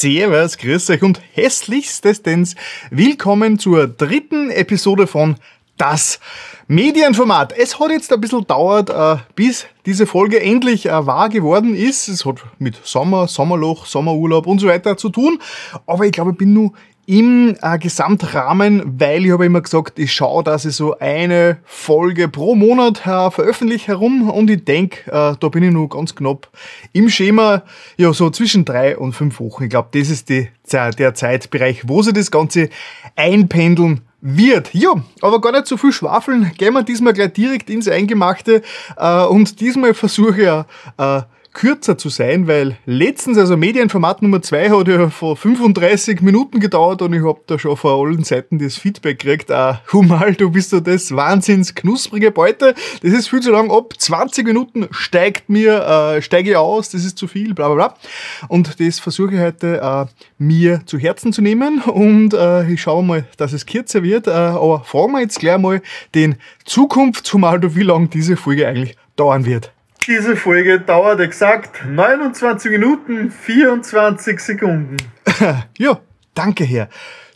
Servus, grüß euch und hässlichstens willkommen zur dritten Episode von Das Medienformat. Es hat jetzt ein bisschen dauert, äh, bis diese Folge endlich äh, wahr geworden ist. Es hat mit Sommer, Sommerloch, Sommerurlaub und so weiter zu tun. Aber ich glaube, ich bin nur im äh, Gesamtrahmen, weil ich habe immer gesagt, ich schaue, dass ich so eine Folge pro Monat äh, veröffentliche herum und ich denke, äh, da bin ich nur ganz knapp im Schema, ja, so zwischen drei und fünf Wochen. Ich glaube, das ist die, der Zeitbereich, wo sie das Ganze einpendeln wird. Ja, aber gar nicht so viel schwafeln. Gehen wir diesmal gleich direkt ins Eingemachte äh, und diesmal versuche ich äh, kürzer zu sein, weil letztens, also Medienformat Nummer 2 hat ja vor 35 Minuten gedauert und ich habe da schon vor allen Seiten das Feedback gekriegt, ah, Humal, du bist so das wahnsinns knusprige Beute, das ist viel zu lang, ab 20 Minuten steigt mir, äh, steige ich aus, das ist zu viel, bla bla bla. Und das versuche ich heute äh, mir zu Herzen zu nehmen und äh, ich schaue mal, dass es kürzer wird, äh, aber fragen wir jetzt gleich mal den Zukunft, zumal du wie lange diese Folge eigentlich dauern wird. Diese Folge dauert exakt 29 Minuten 24 Sekunden. ja, danke Herr.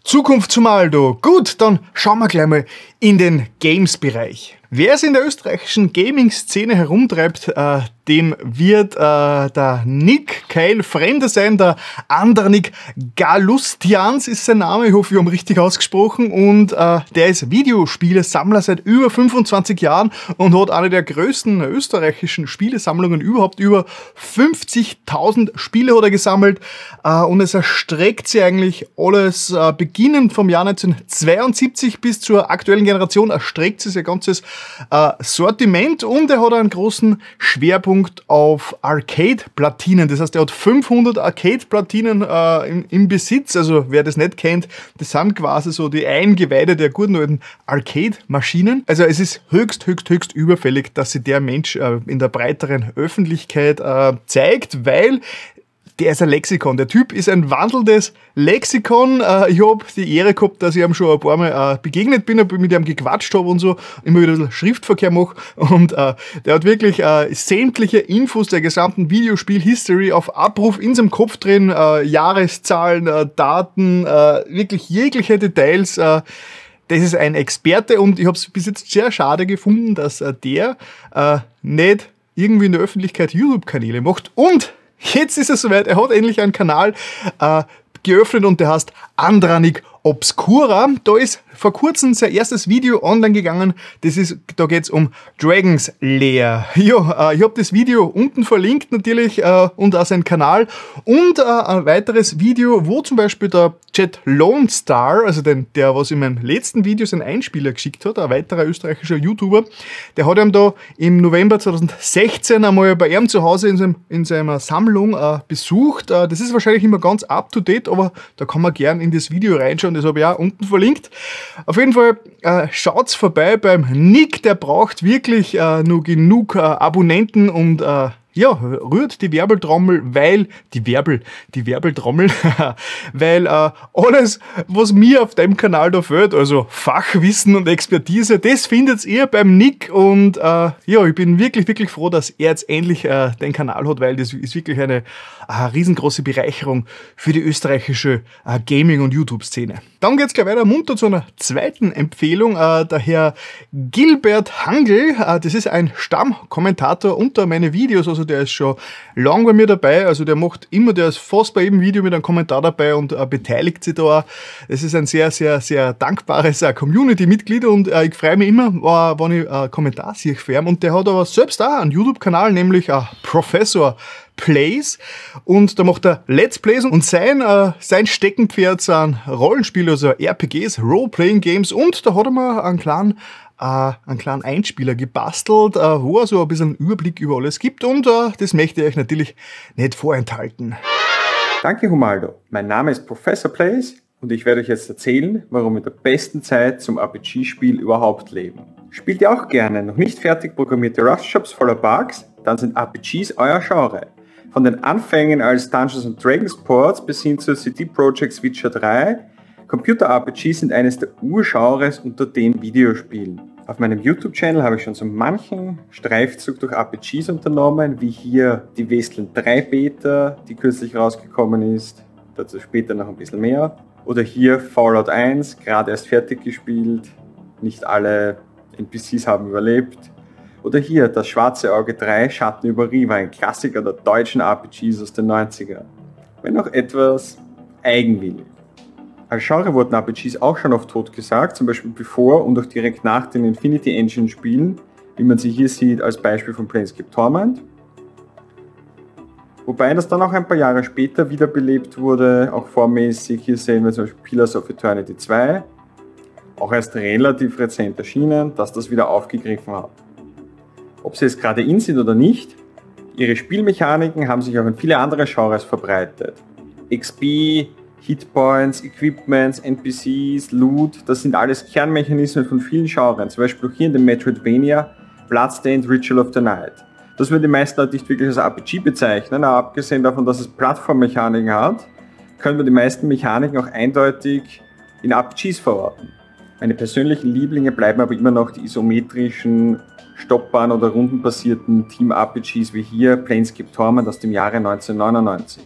Zukunft zum Aldo. Gut, dann schauen wir gleich mal in den Games-Bereich. Wer es in der österreichischen Gaming-Szene herumtreibt, äh, dem wird äh, der Nick kein Fremder sein. Der andere Nick Galustians ist sein Name. Ich hoffe, wir haben richtig ausgesprochen. Und äh, der ist Videospielesammler seit über 25 Jahren und hat eine der größten österreichischen Spielesammlungen überhaupt. Über 50.000 Spiele hat er gesammelt. Äh, und es erstreckt sich eigentlich alles, äh, beginnend vom Jahr 1972 bis zur aktuellen Generation, erstreckt sich sein ganzes äh, Sortiment und er hat einen großen Schwerpunkt auf Arcade-Platinen. Das heißt, er hat 500 Arcade-Platinen äh, im, Besitz. Also wer das nicht kennt, das sind quasi so die Eingeweide der guten alten Arcade-Maschinen. Also es ist höchst, höchst, höchst überfällig, dass sich der Mensch äh, in der breiteren Öffentlichkeit äh, zeigt, weil der ist ein Lexikon. Der Typ ist ein wandelndes Lexikon. Äh, ich habe die Ehre gehabt, dass ich ihm schon ein paar Mal äh, begegnet bin, mit ihm gequatscht habe und so, immer wieder Schriftverkehr mache. Und äh, der hat wirklich sämtliche Infos der gesamten Videospiel-History auf Abruf in seinem Kopf drin, Jahreszahlen, Daten, wirklich jegliche Details. das ist ein Experte und ich habe es bis jetzt sehr schade gefunden, dass der nicht irgendwie in der Öffentlichkeit YouTube-Kanäle macht und Jetzt ist es soweit, er hat endlich einen Kanal äh, geöffnet und der heißt Andranik Obscura. Da ist vor kurzem sein erstes Video online gegangen. Das ist, da geht's um Dragons Lair. Ja, äh, ich habe das Video unten verlinkt natürlich äh, und auch seinen Kanal und äh, ein weiteres Video, wo zum Beispiel der Jet Lone Star, also den, der was in meinem letzten Video seinen Einspieler geschickt hat, ein weiterer österreichischer YouTuber, der hat ihm da im November 2016 einmal bei ihm zu Hause in, seinem, in seiner Sammlung äh, besucht. Äh, das ist wahrscheinlich immer ganz up to date, aber da kann man gern in das Video reinschauen, das habe ich auch unten verlinkt. Auf jeden Fall äh, schaut's vorbei beim Nick, der braucht wirklich äh, nur genug äh, Abonnenten und äh, ja, rührt die Werbeltrommel, weil die Werbel, die Werbeltrommel, weil äh, alles, was mir auf dem Kanal da fehlt, also Fachwissen und Expertise, das findet ihr beim Nick und äh, ja, ich bin wirklich, wirklich froh, dass er jetzt endlich äh, den Kanal hat, weil das ist wirklich eine riesengroße Bereicherung für die österreichische äh, Gaming- und YouTube-Szene. Dann geht's gleich weiter munter zu einer zweiten Empfehlung. Äh, der Herr Gilbert Hangel, äh, das ist ein Stammkommentator unter meine Videos, also der ist schon lang bei mir dabei. Also der macht immer, der ist fast bei jedem Video mit einem Kommentar dabei und äh, beteiligt sich da. Es ist ein sehr, sehr, sehr dankbares äh, Community-Mitglied und äh, ich freue mich immer, wenn ich äh, Kommentar sehe. Und der hat aber selbst auch einen YouTube-Kanal, nämlich äh, Professor Plays und da macht er Let's Plays und sein, äh, sein Steckenpferd sind Rollenspiele, also RPGs, Role-Playing Games und da hat er mal einen kleinen äh, einen kleinen Einspieler gebastelt, äh, wo er so ein bisschen einen Überblick über alles gibt und äh, das möchte ich euch natürlich nicht vorenthalten. Danke Humaldo. Mein Name ist Professor Plays und ich werde euch jetzt erzählen, warum wir der besten Zeit zum RPG-Spiel überhaupt leben. Spielt ihr auch gerne noch nicht fertig programmierte Rust-Shops voller Bugs? Dann sind RPGs euer Genre. Von den Anfängen als Dungeons Dragons Ports bis hin zu CD Projekt Witcher 3, Computer-RPGs sind eines der Urgenres unter den Videospielen. Auf meinem YouTube-Channel habe ich schon so manchen Streifzug durch RPGs unternommen, wie hier die Westland 3 Beta, die kürzlich rausgekommen ist, dazu später noch ein bisschen mehr. Oder hier Fallout 1, gerade erst fertig gespielt, nicht alle NPCs haben überlebt. Oder hier das Schwarze Auge 3, Schatten über Riva, ein Klassiker der deutschen RPGs aus den 90ern. Wenn auch etwas eigenwillig. Als Genre wurden RPGs auch schon oft tot gesagt, zum Beispiel bevor und auch direkt nach den Infinity Engine Spielen, wie man sie hier sieht als Beispiel von Planescape Torment. Wobei das dann auch ein paar Jahre später wiederbelebt wurde, auch vormäßig. Hier sehen wir zum Beispiel Pillars of Eternity 2, auch erst relativ rezent erschienen, dass das wieder aufgegriffen hat. Ob sie jetzt gerade in sind oder nicht, ihre Spielmechaniken haben sich auch in viele andere Genres verbreitet. XP, Hitpoints, Equipments, NPCs, Loot, das sind alles Kernmechanismen von vielen Genres, zum Beispiel hier in dem Metroidvania Bloodstained Ritual of the Night. Das würden die meisten Leute nicht wirklich als RPG bezeichnen, aber abgesehen davon, dass es Plattformmechaniken hat, können wir die meisten Mechaniken auch eindeutig in RPGs verorten. Meine persönlichen Lieblinge bleiben aber immer noch die isometrischen, stoppbaren oder rundenbasierten Team-RPGs wie hier Planescape Torment aus dem Jahre 1999.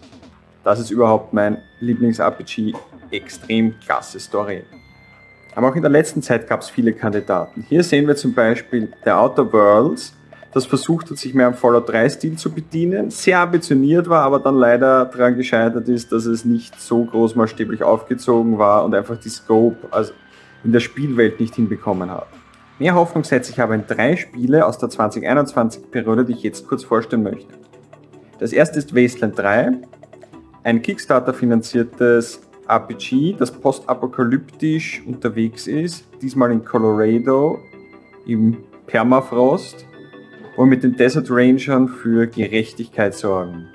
Das ist überhaupt mein Lieblings-RPG, extrem klasse Story. Aber auch in der letzten Zeit gab es viele Kandidaten. Hier sehen wir zum Beispiel The Outer Worlds, das versucht hat, sich mehr am Fallout 3-Stil zu bedienen, sehr ambitioniert war, aber dann leider daran gescheitert ist, dass es nicht so großmaßstäblich aufgezogen war und einfach die Scope also in der Spielwelt nicht hinbekommen hat. Mehr Hoffnung setze ich aber in drei Spiele aus der 2021-Periode, die ich jetzt kurz vorstellen möchte. Das erste ist Wasteland 3, ein Kickstarter-finanziertes RPG, das postapokalyptisch unterwegs ist, diesmal in Colorado im Permafrost und mit den Desert Rangern für Gerechtigkeit sorgen.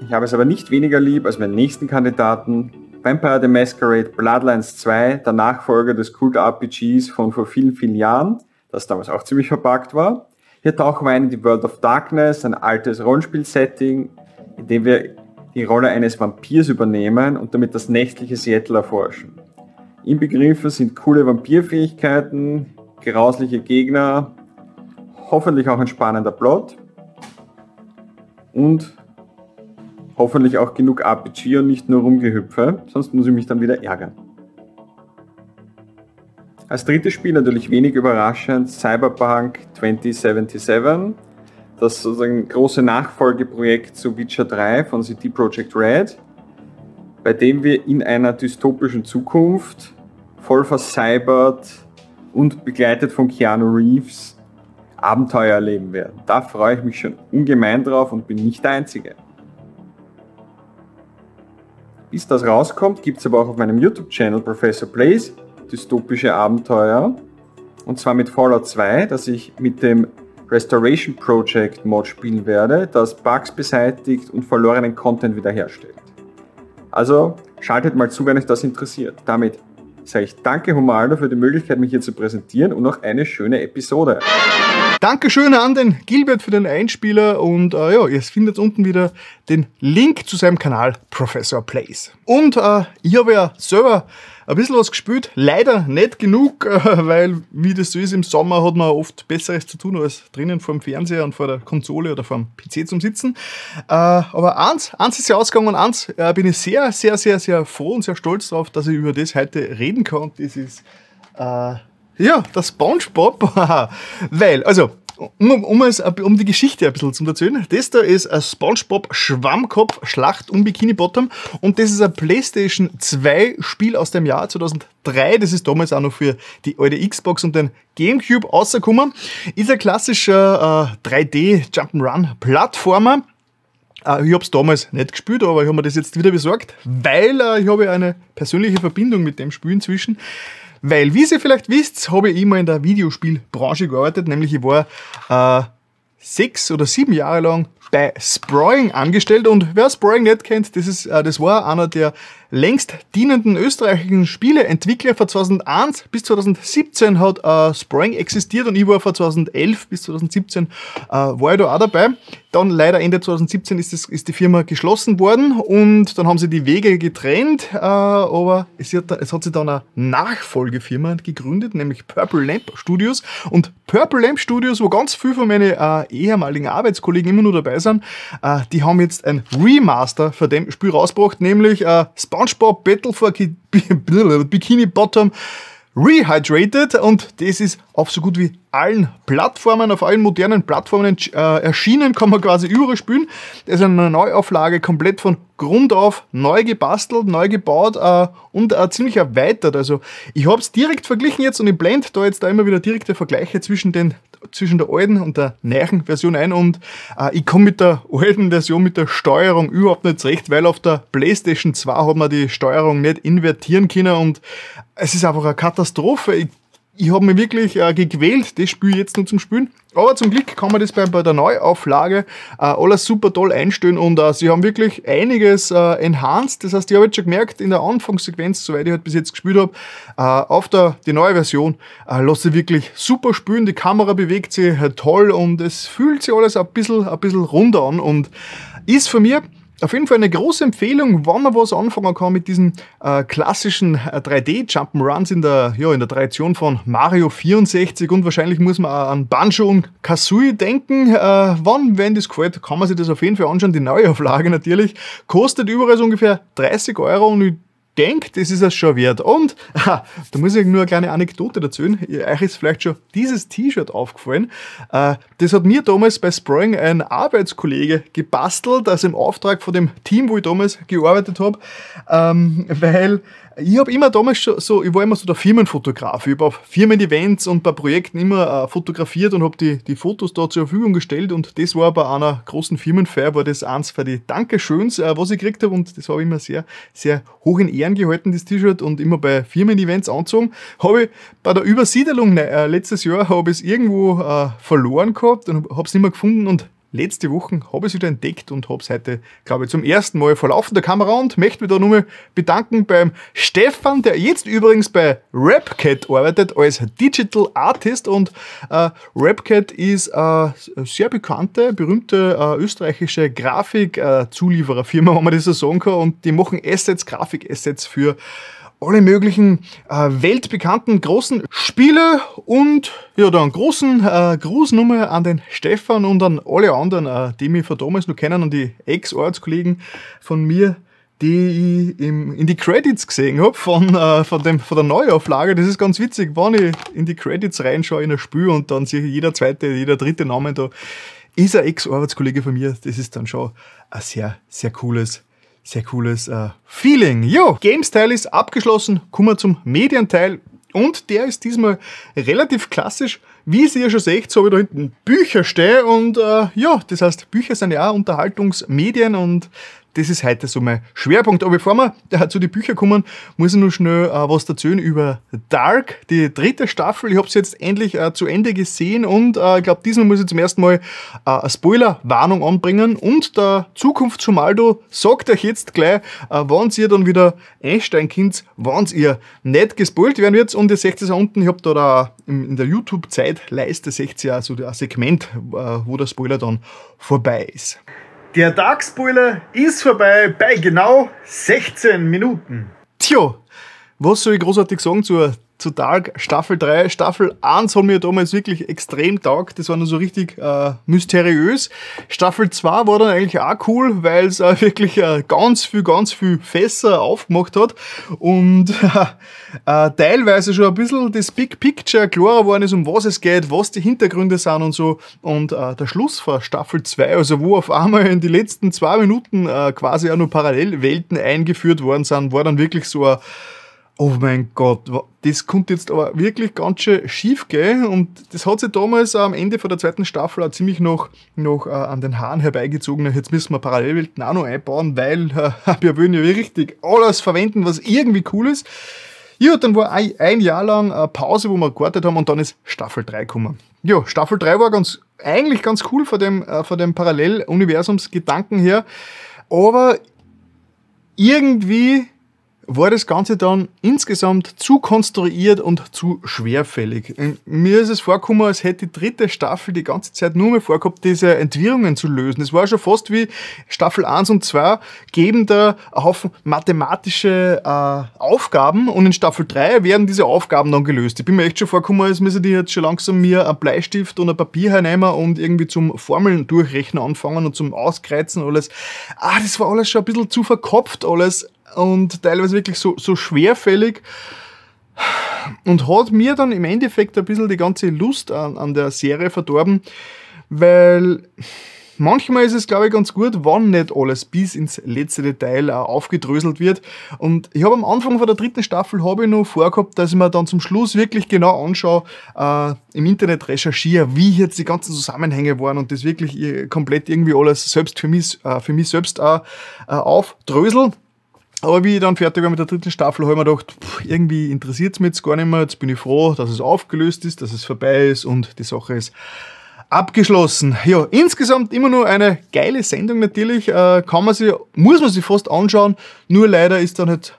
Ich habe es aber nicht weniger lieb als meinen nächsten Kandidaten, Vampire the Masquerade Bloodlines 2, der Nachfolger des Kult-RPGs von vor vielen, vielen Jahren, das damals auch ziemlich verpackt war. Hier tauchen wir ein in die World of Darkness, ein altes Rollenspiel-Setting, in dem wir die Rolle eines Vampirs übernehmen und damit das nächtliche Seattle erforschen. Inbegriffen sind coole Vampirfähigkeiten, grausliche Gegner, hoffentlich auch ein spannender Plot und hoffentlich auch genug RPG und nicht nur Rumgehüpfe, sonst muss ich mich dann wieder ärgern. Als drittes Spiel natürlich wenig überraschend Cyberpunk 2077, das sozusagen große Nachfolgeprojekt zu Witcher 3 von CD Projekt Red, bei dem wir in einer dystopischen Zukunft voll vercybert und begleitet von Keanu Reeves Abenteuer erleben werden. Da freue ich mich schon ungemein drauf und bin nicht der Einzige. Bis das rauskommt, gibt es aber auch auf meinem YouTube-Channel Professor Plays dystopische Abenteuer. Und zwar mit Fallout 2, das ich mit dem Restoration Project Mod spielen werde, das Bugs beseitigt und verlorenen Content wiederherstellt. Also schaltet mal zu, wenn euch das interessiert. Damit sage ich danke Humaldo für die Möglichkeit, mich hier zu präsentieren und noch eine schöne Episode. Dankeschön an den Gilbert für den Einspieler und äh, ja, ihr findet unten wieder den Link zu seinem Kanal Professor Plays. Und äh, ich habe ja selber ein bisschen was gespielt, leider nicht genug, äh, weil wie das so ist, im Sommer hat man oft Besseres zu tun, als drinnen vor dem Fernseher und vor der Konsole oder vor dem PC zum Sitzen. Äh, aber eins, eins ist ja ausgegangen und eins äh, bin ich sehr, sehr, sehr, sehr froh und sehr stolz darauf, dass ich über das heute reden kann. Das ist ja, der Spongebob. Weil, also, um, um, es, um die Geschichte ein bisschen zu erzählen, das da ist ein Spongebob Schwammkopf Schlacht um Bikini Bottom und das ist ein PlayStation 2 Spiel aus dem Jahr 2003. Das ist damals auch noch für die alte Xbox und den Gamecube rausgekommen. Ist ein klassischer äh, 3D Jump'n'Run Plattformer. Äh, ich habe es damals nicht gespielt, aber ich habe mir das jetzt wieder besorgt, weil äh, ich habe eine persönliche Verbindung mit dem Spiel inzwischen. Weil, wie ihr vielleicht wisst, habe ich immer in der Videospielbranche gearbeitet, nämlich ich war äh, sechs oder sieben Jahre lang bei Sproing angestellt. Und wer Sproing nicht kennt, das, ist, äh, das war einer der längst dienenden österreichischen Spieleentwickler. Von 2001 bis 2017 hat äh, Spring existiert und ich war von 2011 bis 2017 äh, war ich da auch dabei. Dann leider Ende 2017 ist, das, ist die Firma geschlossen worden und dann haben sie die Wege getrennt, äh, aber es hat, es hat sich dann eine Nachfolgefirma gegründet, nämlich Purple Lamp Studios. Und Purple Lamp Studios, wo ganz viele von meinen äh, ehemaligen Arbeitskollegen immer nur dabei sind, äh, die haben jetzt ein Remaster für dem Spiel rausgebracht, nämlich äh, SpongeBob Battle for Bikini Bottom Rehydrated und das ist auf so gut wie allen Plattformen, auf allen modernen Plattformen äh, erschienen, kann man quasi überall spielen. Das ist eine Neuauflage, komplett von Grund auf neu gebastelt, neu gebaut äh, und äh, ziemlich erweitert. Also ich habe es direkt verglichen jetzt und ich blende da jetzt da immer wieder direkte Vergleiche zwischen, den, zwischen der alten und der neuen Version ein und äh, ich komme mit der alten Version mit der Steuerung überhaupt nicht zurecht, weil auf der Playstation 2 hat man die Steuerung nicht invertieren können und es ist einfach eine Katastrophe. Ich ich habe mich wirklich äh, gequält, das Spiel jetzt nur zum Spielen. Aber zum Glück kann man das bei, bei der Neuauflage äh, alles super toll einstellen und äh, sie haben wirklich einiges äh, enhanced. Das heißt, ich habe jetzt schon gemerkt, in der Anfangssequenz, soweit ich halt bis jetzt gespielt habe, äh, auf der die neue Version äh, lasse ich wirklich super spielen. Die Kamera bewegt sich äh, toll und es fühlt sich alles ein bisschen, ein bisschen runder an und ist für mich auf jeden Fall eine große Empfehlung, wenn man was anfangen kann mit diesen äh, klassischen äh, 3D-Jump'n'Runs in der, ja, in der Tradition von Mario 64 und wahrscheinlich muss man auch an Banjo und Kazooie denken. Äh, wann, wenn das gefällt, kann man sich das auf jeden Fall anschauen. Die Neuauflage natürlich kostet überall so ungefähr 30 Euro und ich denke, das ist es schon wert. Und ah, da muss ich nur eine kleine Anekdote dazu. Euch ist vielleicht schon dieses T-Shirt aufgefallen. Äh, das hat mir damals bei Spring ein Arbeitskollege gebastelt, also im Auftrag von dem Team, wo ich damals gearbeitet habe, ähm, weil ich habe immer damals schon so, ich war immer so der Firmenfotograf. Ich habe auf Firmen-Events und bei Projekten immer äh, fotografiert und habe die, die Fotos da zur Verfügung gestellt. Und das war bei einer großen Firmenfeier, war das eins für die Dankeschöns, äh, was ich gekriegt habe. Und das habe ich immer sehr, sehr hoch in Ehren gehalten, das T-Shirt, und immer bei Firmen-Events angezogen. Habe ich bei der Übersiedelung äh, letztes Jahr habe ich es irgendwo äh, verloren gehabt und habe es nicht mehr gefunden. Und letzte Woche habe ich es wieder entdeckt und habe es heute, glaube ich, zum ersten Mal vor laufender Kamera und möchte mich da nochmal bedanken beim Stefan, der jetzt übrigens bei Rapcat arbeitet als Digital Artist und äh, Rapcat ist eine sehr bekannte, berühmte äh, österreichische Grafik-Zuliefererfirma, wenn man das so sagen kann und die machen Assets, Grafik-Assets für alle möglichen äh, weltbekannten großen Spiele und ja, dann großen äh, Grußnummer an den Stefan und an alle anderen, äh, die mich von damals noch kennen und die Ex-Arbeitskollegen von mir, die ich im, in die Credits gesehen habe von, äh, von, dem, von der Neuauflage. Das ist ganz witzig, wenn ich in die Credits reinschaue in ein Spiel und dann sehe ich jeder zweite, jeder dritte Name da ist ein Ex-Arbeitskollege von mir. Das ist dann schon ein sehr, sehr cooles sehr cooles äh, Feeling. Jo, Games-Teil ist abgeschlossen. Kommen wir zum Medienteil. Und der ist diesmal relativ klassisch. Wie ihr ja schon seht, so ich da hinten Bücher stehen. Und äh, ja, das heißt, Bücher sind ja auch Unterhaltungsmedien und das ist heute so mein Schwerpunkt. Aber bevor wir zu den Büchern kommen, muss ich noch schnell äh, was erzählen über Dark, die dritte Staffel. Ich habe es jetzt endlich äh, zu Ende gesehen und äh, ich glaube, diesmal muss ich zum ersten Mal eine Spoiler-Warnung anbringen. Und der Zukunftschumaldo sagt euch jetzt gleich, wann ihr dann wieder einsteigen könnt, wann ihr nicht gespoilt werden wird. Und ihr seht es unten, ich habe da, da in der YouTube-Zeitleiste, seht ihr ja so ein Segment, wo der Spoiler dann vorbei ist. Der Dark Spoiler ist vorbei bei genau 16 Minuten. Tja, was soll ich großartig sagen zur zu Dark Staffel 3. Staffel 1 hat mir damals wirklich extrem taugt. Das war nur so richtig äh, mysteriös. Staffel 2 war dann eigentlich auch cool, weil es äh, wirklich äh, ganz viel, ganz viel Fässer aufgemacht hat und äh, teilweise schon ein bisschen das Big Picture klarer geworden ist, um was es geht, was die Hintergründe sind und so. Und äh, der Schluss von Staffel 2, also wo auf einmal in die letzten zwei Minuten äh, quasi auch nur Parallelwelten eingeführt worden sind, war dann wirklich so ein oh mein Gott, das konnte jetzt aber wirklich ganz schön schief gehen und das hat sich damals am Ende von der zweiten Staffel auch ziemlich noch, noch äh, an den Haaren herbeigezogen. Jetzt müssen wir Parallelwelten auch noch einbauen, weil wir wollen ja richtig alles verwenden, was irgendwie cool ist. Ja, dann war ein, ein Jahr lang eine Pause, wo wir gewartet haben und dann ist Staffel 3 gekommen. Ja, Staffel 3 war ganz, eigentlich ganz cool von dem, äh, von dem Paralleluniversumsgedanken her, aber irgendwie war das Ganze dann insgesamt zu konstruiert und zu schwerfällig. Mir ist es vorgekommen, als hätte die dritte Staffel die ganze Zeit nur mehr vorgehabt, diese Entwirrungen zu lösen. Es war schon fast wie Staffel 1 und 2 geben da einen Haufen mathematische äh, Aufgaben und in Staffel 3 werden diese Aufgaben dann gelöst. Ich bin mir echt schon vorgekommen, als müssen die jetzt schon langsam mir einen Bleistift und ein Papier hernehmen und irgendwie zum Formeln durchrechnen anfangen und zum Auskreuzen alles. Ah, das war alles schon ein bisschen zu verkopft alles und teilweise wirklich so, so schwerfällig und hat mir dann im Endeffekt ein bisschen die ganze Lust an, an der Serie verdorben, weil manchmal ist es, glaube ich, ganz gut, wann nicht alles bis ins letzte Detail aufgedröselt wird. Und ich habe am Anfang von der dritten Staffel habe ich noch vorgehabt, dass ich mir dann zum Schluss wirklich genau anschaue, äh, im Internet recherchiere, wie jetzt die ganzen Zusammenhänge waren und das wirklich äh, komplett irgendwie alles selbst für mich, äh, für mich selbst auch äh, aufdrösel. Aber wie ich dann fertig war mit der dritten Staffel, habe ich mir gedacht, pff, irgendwie interessiert es mich jetzt gar nicht mehr. Jetzt bin ich froh, dass es aufgelöst ist, dass es vorbei ist und die Sache ist abgeschlossen. Ja, insgesamt immer nur eine geile Sendung natürlich. Äh, kann man sich, muss man sich fast anschauen. Nur leider ist dann halt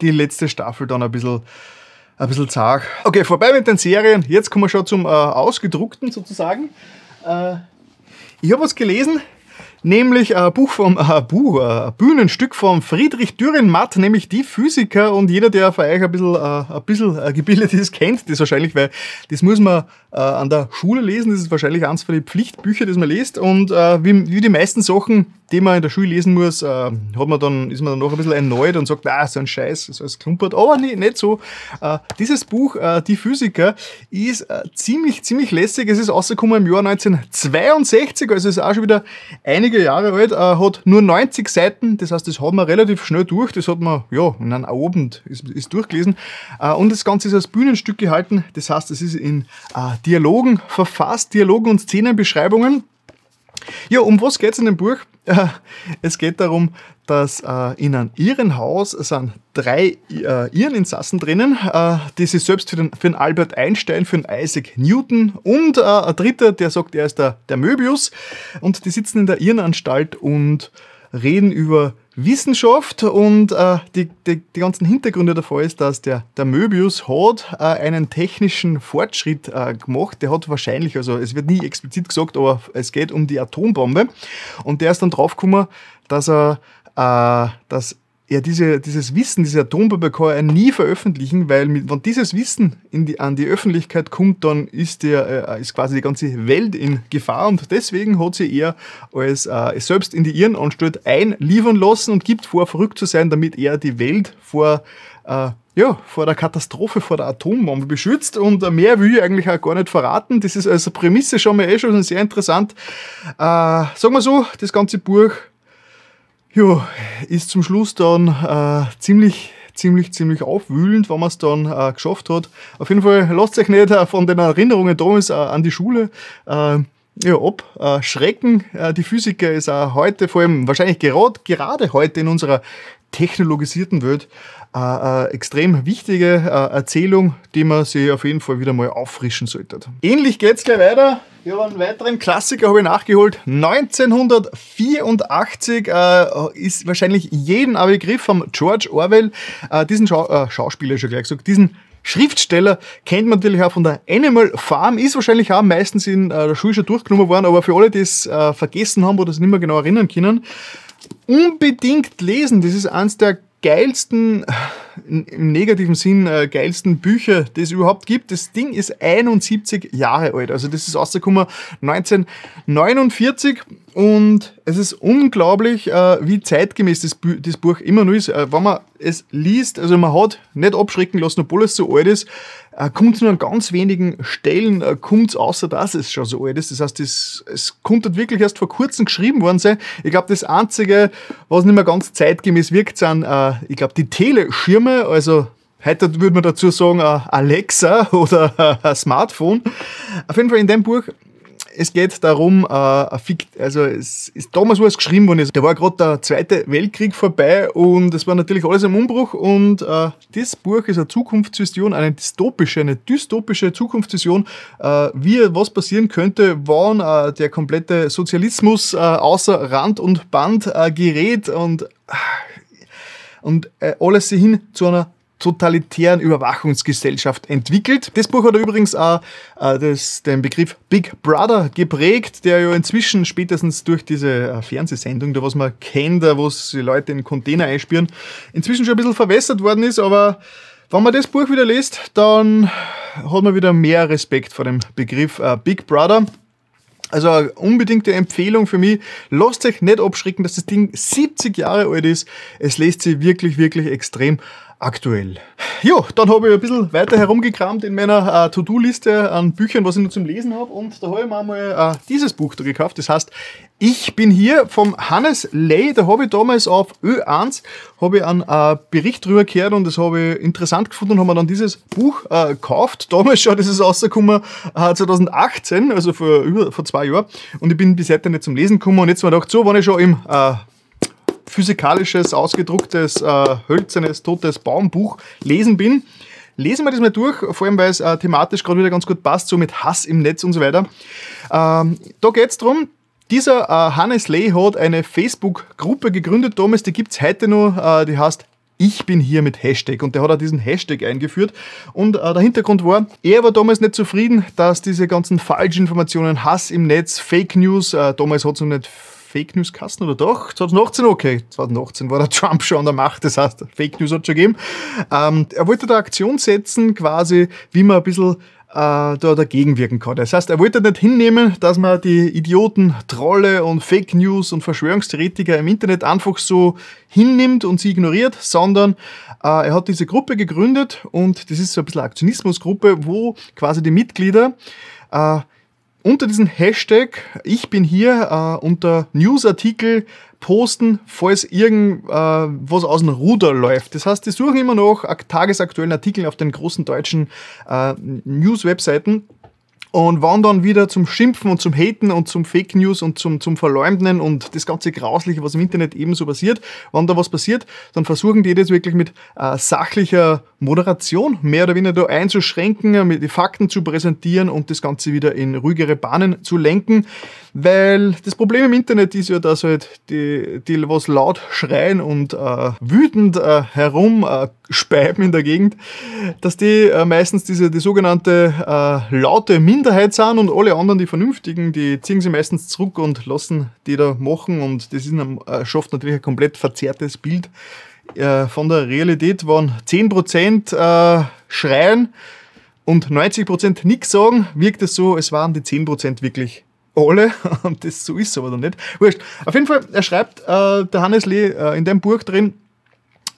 die letzte Staffel dann ein bisschen, ein bisschen zart. Okay, vorbei mit den Serien. Jetzt kommen wir schon zum äh, Ausgedruckten sozusagen. Äh, ich habe was gelesen nämlich ein Buch vom, ein Buch, ein Bühnenstück von Friedrich Dürrenmatt, nämlich die Physiker. Und jeder, der von euch ein bisschen, äh, ein bisschen gebildet ist, kennt das wahrscheinlich, weil das muss man äh, an der Schule lesen, das ist wahrscheinlich eins von den Pflichtbüchern, das man liest. Und äh, wie, wie die meisten Sachen, die man in der Schule lesen muss, hat man dann, ist man dann noch ein bisschen erneut und sagt, ah, so ein Scheiß, so ein klumpert, aber nee, nicht so. Dieses Buch, Die Physiker, ist ziemlich, ziemlich lässig, es ist rausgekommen im Jahr 1962, also ist auch schon wieder einige einige Jahre alt, äh, hat nur 90 Seiten, das heißt, das hat man relativ schnell durch, das hat man, ja, in einem Abend ist, ist durchgelesen. Äh, und das Ganze ist als Bühnenstück gehalten, das heißt, es ist in äh, Dialogen verfasst, Dialogen und Szenenbeschreibungen. Ja, um was geht es in dem Buch? Es geht darum, dass äh, in einem Irrenhaus sind drei äh, Irreninsassen drinnen, äh, die sich selbst für den, für den Albert Einstein, für den Isaac Newton und ein dritter, der sagt, er ist der, der Möbius und die sitzen in der Irrenanstalt und reden über Wissenschaft und äh, die, die, die ganzen Hintergründe davor ist, dass der, der Möbius hat äh, einen technischen Fortschritt äh, gemacht. Der hat wahrscheinlich, also es wird nie explizit gesagt, aber es geht um die Atombombe. Und der ist dann draufgekommen, dass er, äh, dass er diese, dieses Wissen, diese Atombombe kann er nie veröffentlichen, weil mit, wenn dieses Wissen in die, an die Öffentlichkeit kommt, dann ist, der, äh, ist quasi die ganze Welt in Gefahr und deswegen hat sie er als äh, selbst in die Irrenanstalt einliefern lassen und gibt vor, verrückt zu sein, damit er die Welt vor äh, ja, vor der Katastrophe, vor der Atombombe beschützt und mehr will ich eigentlich auch gar nicht verraten. Das ist als Prämisse schon mal eh schon sehr interessant. Äh, sagen wir so, das ganze Buch ja, ist zum Schluss dann äh, ziemlich, ziemlich, ziemlich aufwühlend, wenn man es dann äh, geschafft hat. Auf jeden Fall lasst euch nicht äh, von den Erinnerungen damals äh, an die Schule äh, ja, ab. Äh, Schrecken, äh, die Physiker ist auch heute, vor allem wahrscheinlich gerade, gerade heute in unserer technologisierten Welt, äh, extrem wichtige äh, Erzählung, die man sich auf jeden Fall wieder mal auffrischen sollte. Ähnlich geht's gleich weiter. Habe einen weiteren Klassiker habe ich nachgeholt. 1984 äh, ist wahrscheinlich jeden ein Begriff vom George Orwell. Äh, diesen Schau äh, Schauspieler schon gleich gesagt, diesen Schriftsteller kennt man natürlich auch von der Animal Farm, ist wahrscheinlich auch meistens in äh, der Schule schon durchgenommen worden, aber für alle, die es äh, vergessen haben oder es nicht mehr genau erinnern können, unbedingt lesen. Das ist eines der geilsten, im negativen Sinn, äh, geilsten Bücher, die es überhaupt gibt. Das Ding ist 71 Jahre alt. Also das ist rausgekommen 1949 und es ist unglaublich, äh, wie zeitgemäß das, Bu das Buch immer noch ist. Äh, wenn man es liest, also man hat nicht abschrecken lassen, obwohl es so alt ist, äh, kommt nur an ganz wenigen Stellen, äh, kommt außer dass es schon so alt ist. Das heißt, es, es konnte wirklich erst vor kurzem geschrieben worden sein. Ich glaube, das Einzige, was nicht mehr ganz zeitgemäß wirkt, sind, äh, ich glaube, die Teleschirme, also Heute würde man dazu sagen, äh, Alexa oder ein Smartphone. Auf jeden Fall in dem Buch es geht darum, äh, also es ist damals, wo es geschrieben worden ist, da war gerade der Zweite Weltkrieg vorbei und es war natürlich alles im Umbruch und äh, das Buch ist eine Zukunftsvision, eine dystopische, eine dystopische Zukunftsvision, äh, wie was passieren könnte, wann äh, der komplette Sozialismus äh, außer Rand und Band äh, gerät und und äh, alles hin zu einer totalitären Überwachungsgesellschaft entwickelt. Das Buch hat übrigens auch äh, das, den Begriff Big Brother geprägt, der ja inzwischen spätestens durch diese äh, Fernsehsendung, da was man kennt, wo die Leute in Container einspüren, inzwischen schon ein bisschen verwässert worden ist, aber wenn man das Buch wieder liest, dann hat man wieder mehr Respekt vor dem Begriff äh, Big Brother. Also unbedingte Empfehlung für mich. Lasst euch nicht abschrecken, dass das Ding 70 Jahre alt ist. Es lässt sich wirklich, wirklich extrem aktuell. Jo, dann habe ich ein bisschen weiter herumgekramt in meiner äh, To-Do-Liste an Büchern, was ich noch zum Lesen habe. Und da habe ich mir einmal äh, dieses Buch da gekauft. Das heißt, ich bin hier vom Hannes Ley. Da habe ich damals auf Ö1 habe ich einen äh, Bericht drüber gehört und das habe ich interessant gefunden und habe mir dann dieses Buch äh, gekauft. Damals schon, das ist rausgekommen äh, 2018, also vor, über, vor zwei Jahren. Und ich bin bis heute nicht zum Lesen gekommen und jetzt habe ich gedacht, so, wenn ich schon im äh, physikalisches, ausgedrucktes, äh, hölzernes, totes Baumbuch lesen bin. Lesen wir das mal durch, vor allem weil es äh, thematisch gerade wieder ganz gut passt, so mit Hass im Netz und so weiter. Ähm, da geht es darum, dieser äh, Hannes Ley hat eine Facebook-Gruppe gegründet damals, die gibt es heute noch, äh, die heißt ich bin hier mit Hashtag und der hat auch diesen Hashtag eingeführt und äh, der Hintergrund war, er war damals nicht zufrieden, dass diese ganzen Falschinformationen, Hass im Netz, Fake News, äh, damals hat es noch nicht Fake News Kasten oder doch? 2018, okay. 2018 war der Trump schon an der Macht, das heißt, Fake News hat schon gegeben. Ähm, er wollte da Aktion setzen, quasi, wie man ein bisschen äh, da dagegen wirken kann. Das heißt, er wollte nicht hinnehmen, dass man die Idioten, Trolle und Fake News und Verschwörungstheoretiker im Internet einfach so hinnimmt und sie ignoriert, sondern äh, er hat diese Gruppe gegründet und das ist so ein bisschen eine Aktionismusgruppe, wo quasi die Mitglieder äh, unter diesem Hashtag Ich bin hier äh, unter Newsartikel posten, falls irgendwas äh, aus dem Ruder läuft. Das heißt, die suchen immer noch tagesaktuellen Artikel auf den großen deutschen äh, News-Webseiten und waren dann wieder zum Schimpfen und zum Haten und zum Fake News und zum, zum Verleumden und das ganze Grausliche, was im Internet ebenso passiert. Wenn da was passiert, dann versuchen die das wirklich mit äh, sachlicher Moderation mehr oder weniger da einzuschränken, mit die Fakten zu präsentieren und das Ganze wieder in ruhigere Bahnen zu lenken. Weil das Problem im Internet ist ja, dass halt die, die was laut schreien und äh, wütend äh, herum äh, in der Gegend, dass die äh, meistens diese die sogenannte äh, laute Minderheit sind und alle anderen, die Vernünftigen, die ziehen sie meistens zurück und lassen die da machen und das ist, äh, schafft natürlich ein komplett verzerrtes Bild äh, von der Realität, wenn 10% äh, schreien und 90% nichts sagen, wirkt es so, es waren die 10% wirklich alle und das so ist es aber dann nicht. Wurscht. Auf jeden Fall, er schreibt, äh, der Hannes Lee äh, in dem Buch drin,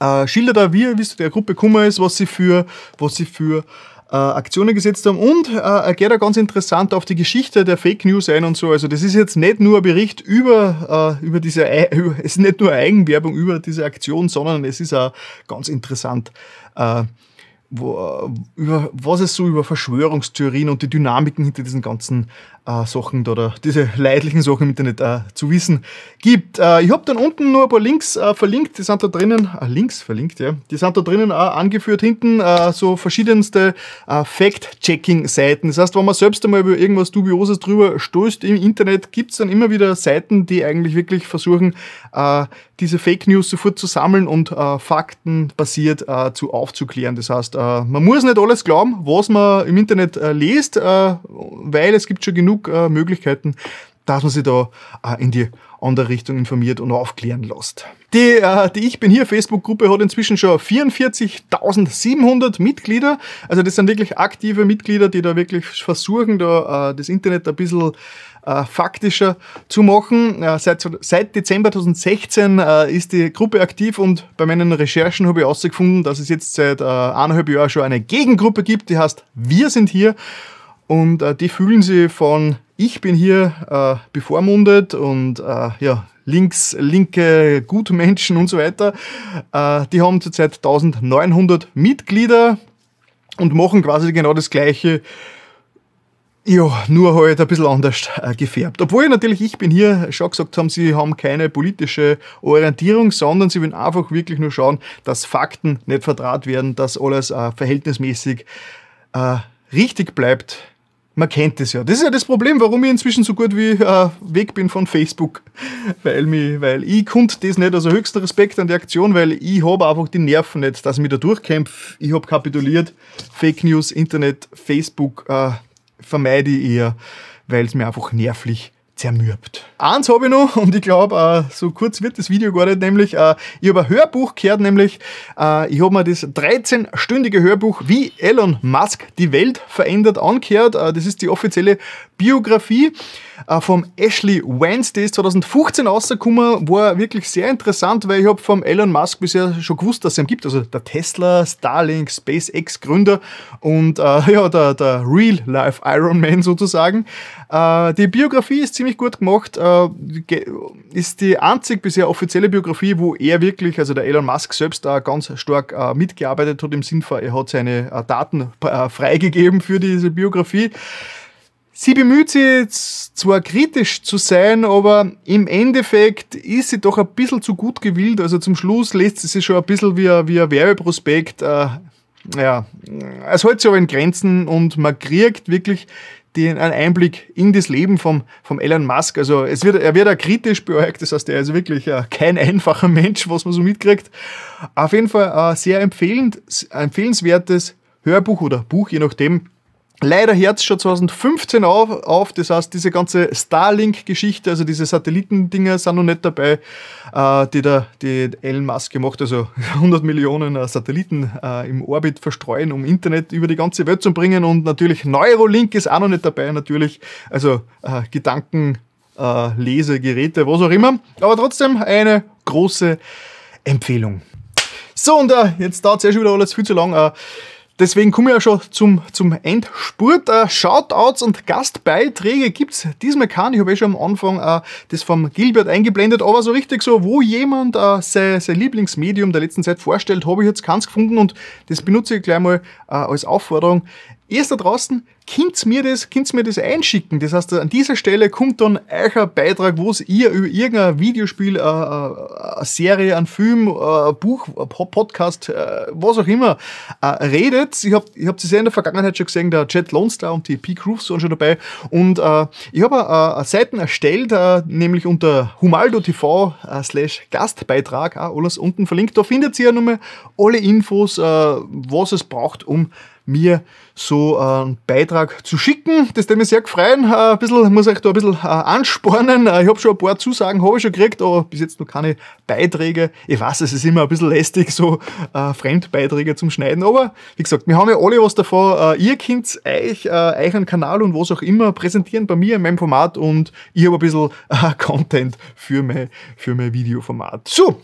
äh, schildert er, wie, wie es der Gruppe gekommen ist, was sie für, was sie für äh, Aktionen gesetzt haben und äh, er geht da ganz interessant auf die Geschichte der Fake News ein und so. Also das ist jetzt nicht nur ein Bericht über, äh, über diese, über, es ist nicht nur Eigenwerbung über diese Aktion, sondern es ist auch ganz interessant, äh, wo, über, was es so über Verschwörungstheorien und die Dynamiken hinter diesen ganzen äh, Sachen oder diese leidlichen Sachen im Internet äh, zu wissen gibt. Äh, ich habe dann unten nur ein paar Links äh, verlinkt, die sind da drinnen, äh, Links verlinkt, ja, die sind da drinnen angeführt, hinten äh, so verschiedenste Fact-Checking-Seiten. Das heißt, wenn man selbst einmal über irgendwas Dubioses drüber stößt im Internet, gibt es dann immer wieder Seiten, die eigentlich wirklich versuchen, diese Fake News sofort zu sammeln und faktenbasiert zu aufzuklären. Das heißt, man muss nicht alles glauben, was man im Internet liest, weil es gibt schon genug äh, Möglichkeiten, dass man sich da äh, in die andere Richtung informiert und aufklären lässt. Die, äh, die Ich bin hier Facebook-Gruppe hat inzwischen schon 44.700 Mitglieder. Also das sind wirklich aktive Mitglieder, die da wirklich versuchen, da äh, das Internet ein bisschen äh, faktischer zu machen. Äh, seit, seit Dezember 2016 äh, ist die Gruppe aktiv und bei meinen Recherchen habe ich herausgefunden, dass es jetzt seit äh, eineinhalb Jahren schon eine Gegengruppe gibt, die heißt Wir sind hier. Und äh, die fühlen sich von ich bin hier äh, bevormundet und ja, links, linke Gutmenschen und so weiter. Die haben zurzeit 1900 Mitglieder und machen quasi genau das Gleiche. Ja, nur halt ein bisschen anders äh, gefärbt. Obwohl natürlich, ich bin hier schon gesagt haben, sie haben keine politische Orientierung, sondern sie wollen einfach wirklich nur schauen, dass Fakten nicht vertraut werden, dass alles äh, verhältnismäßig äh, richtig bleibt man kennt es ja. Das ist ja das Problem, warum ich inzwischen so gut wie äh, weg bin von Facebook. Weil, mich, weil ich konnte das nicht, also höchster Respekt an die Aktion, weil ich habe einfach die Nerven nicht, dass ich mich da durchkämpfe. Ich habe kapituliert. Fake News, Internet, Facebook äh, vermeide ich eher, weil es mir einfach nervlich zermürbt. Eins habe ich noch und ich glaube, äh, so kurz wird das Video gar nicht, nämlich äh, ich habe ein Hörbuch gehört, nämlich äh, ich habe mir das 13-stündige Hörbuch Wie Elon Musk die Welt verändert angehört. Das ist die offizielle Biografie vom Ashley der ist 2015 rausgekommen, war wirklich sehr interessant, weil ich habe vom Elon Musk bisher schon gewusst, dass es ihn gibt, also der Tesla, Starlink, SpaceX Gründer und äh, ja, der, der Real-Life Iron Man sozusagen. Äh, die Biografie ist ziemlich gut gemacht, äh, ist die einzig bisher offizielle Biografie, wo er wirklich, also der Elon Musk selbst da ganz stark äh, mitgearbeitet hat im Sinn von, er hat seine äh, Daten freigegeben für diese Biografie. Sie bemüht sich zwar kritisch zu sein, aber im Endeffekt ist sie doch ein bisschen zu gut gewillt. Also zum Schluss lässt sie sich schon ein bisschen wie ein, wie ein Werbeprospekt. Äh, ja, es hält sich aber in Grenzen und man kriegt wirklich den, einen Einblick in das Leben vom, vom Elon Musk. Also es wird, er wird auch kritisch beäugt, das heißt, er ist wirklich äh, kein einfacher Mensch, was man so mitkriegt. Auf jeden Fall äh, sehr empfehlend, empfehlenswertes Hörbuch oder Buch, je nachdem, Leider hört es schon 2015 auf, auf, das heißt, diese ganze Starlink-Geschichte, also diese Satellitendinger sind noch nicht dabei, äh, die der die Elon Musk gemacht, also 100 Millionen äh, Satelliten äh, im Orbit verstreuen, um Internet über die ganze Welt zu bringen und natürlich Neurolink ist auch noch nicht dabei, natürlich, also äh, Gedanken, äh, Lesegeräte, was auch immer, aber trotzdem eine große Empfehlung. So, und äh, jetzt dauert es ja schon wieder alles viel zu lang. Deswegen komme ich ja schon zum, zum Endspurt. Äh, Shoutouts und Gastbeiträge gibt's diesmal keinen. Ich habe eh schon am Anfang äh, das vom Gilbert eingeblendet, aber so richtig so, wo jemand äh, sein, sein Lieblingsmedium der letzten Zeit vorstellt, habe ich jetzt keins gefunden und das benutze ich gleich mal äh, als Aufforderung. Ihr da draußen, könnt mir das, könnt mir das einschicken. Das heißt, an dieser Stelle kommt dann euer Beitrag, wo ihr über irgendein Videospiel, äh, äh, eine Serie, ein Film, äh, ein Buch, ein Podcast, äh, was auch immer, äh, redet. Ich habe ich hab das ja in der Vergangenheit schon gesehen, der Jet Lone Star und die Peak Roofs waren schon dabei. Und äh, ich habe äh, eine Seite erstellt, nämlich unter Humaldo TV äh, slash Gastbeitrag, alles unten verlinkt. Da findet ihr ja nochmal alle Infos, was es braucht, um mir so äh, einen Beitrag zu schicken. Das hat mich sehr gefreut. Äh, ein bisschen, muss ich da ein bisschen äh, anspornen. Ich habe schon ein paar Zusagen habe ich schon gekriegt, aber bis jetzt noch keine Beiträge. Ich weiß, es ist immer ein bisschen lästig, so Fremdbeiträge zum Schneiden. Aber wie gesagt, wir haben ja alle was davon. ihr könnt euch, euren Kanal und was auch immer präsentieren bei mir in meinem Format und ich habe ein bisschen Content für mein, für mein Videoformat. So,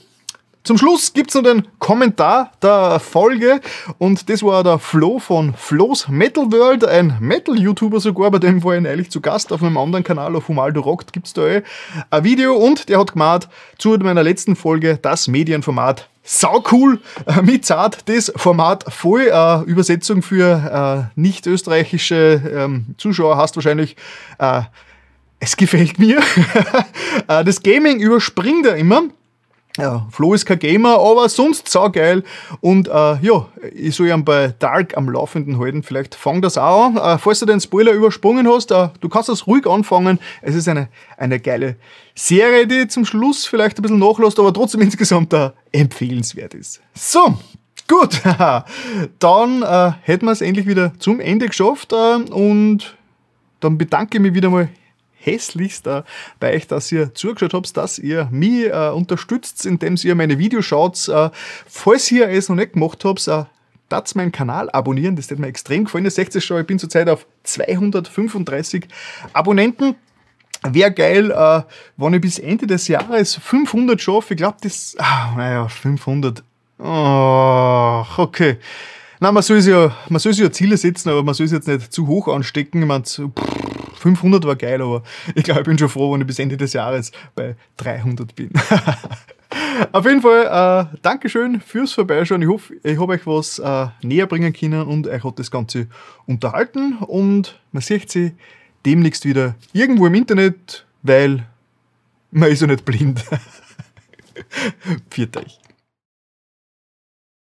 zum Schluss gibt es noch den Kommentar der Folge. Und das war der Flo von Flo's Metal World, ein Metal-YouTuber sogar, bei dem war ich eigentlich zu Gast auf einem anderen Kanal, auf Humaldo Rockt gibt es da eh ein Video. Und der hat gemeint, zu meiner letzten Folge, das Medienformat sau cool, äh, mit Zart, das Format voll, äh, Übersetzung für äh, nicht österreichische ähm, Zuschauer hast wahrscheinlich, äh, es gefällt mir. Äh, das Gaming überspringt er immer ja, Flo ist kein Gamer, aber sonst saugeil. Und äh, ja, ich soll ihn bei Dark am Laufenden halten. Vielleicht fang das auch an. Äh, falls du den Spoiler übersprungen hast, äh, du kannst das ruhig anfangen. Es ist eine, eine geile Serie, die zum Schluss vielleicht ein bisschen nachlässt, aber trotzdem insgesamt äh, empfehlenswert ist. So, gut. dann äh, hätten wir es endlich wieder zum Ende geschafft. Äh, und dann bedanke ich mich wieder mal hässlichst äh, bei euch, dass ihr zugeschaut habt, dass ihr mich äh, unterstützt, indem ihr meine Videos schaut. Äh, falls ihr es noch nicht gemacht habt, äh, das meinen Kanal abonnieren, das hat mir extrem gefallen. Ihr seht es schon, ich bin zurzeit auf 235 Abonnenten. Wäre geil, äh, wenn ich bis Ende des Jahres 500 schaffe. Ich glaube, das, ah, naja, 500. Oh, okay. Nein, man soll sich ja, ja Ziele setzen, aber man soll es jetzt nicht zu hoch anstecken. Ich meine, so, 500 war geil, aber ich glaube, ich bin schon froh, wenn ich bis Ende des Jahres bei 300 bin. Auf jeden Fall, äh, Dankeschön fürs Vorbeischauen. Ich hoffe, ich habe euch was äh, näher bringen können und euch hat das Ganze unterhalten. Und man sieht sie demnächst wieder irgendwo im Internet, weil man ist ja nicht blind. Viert euch.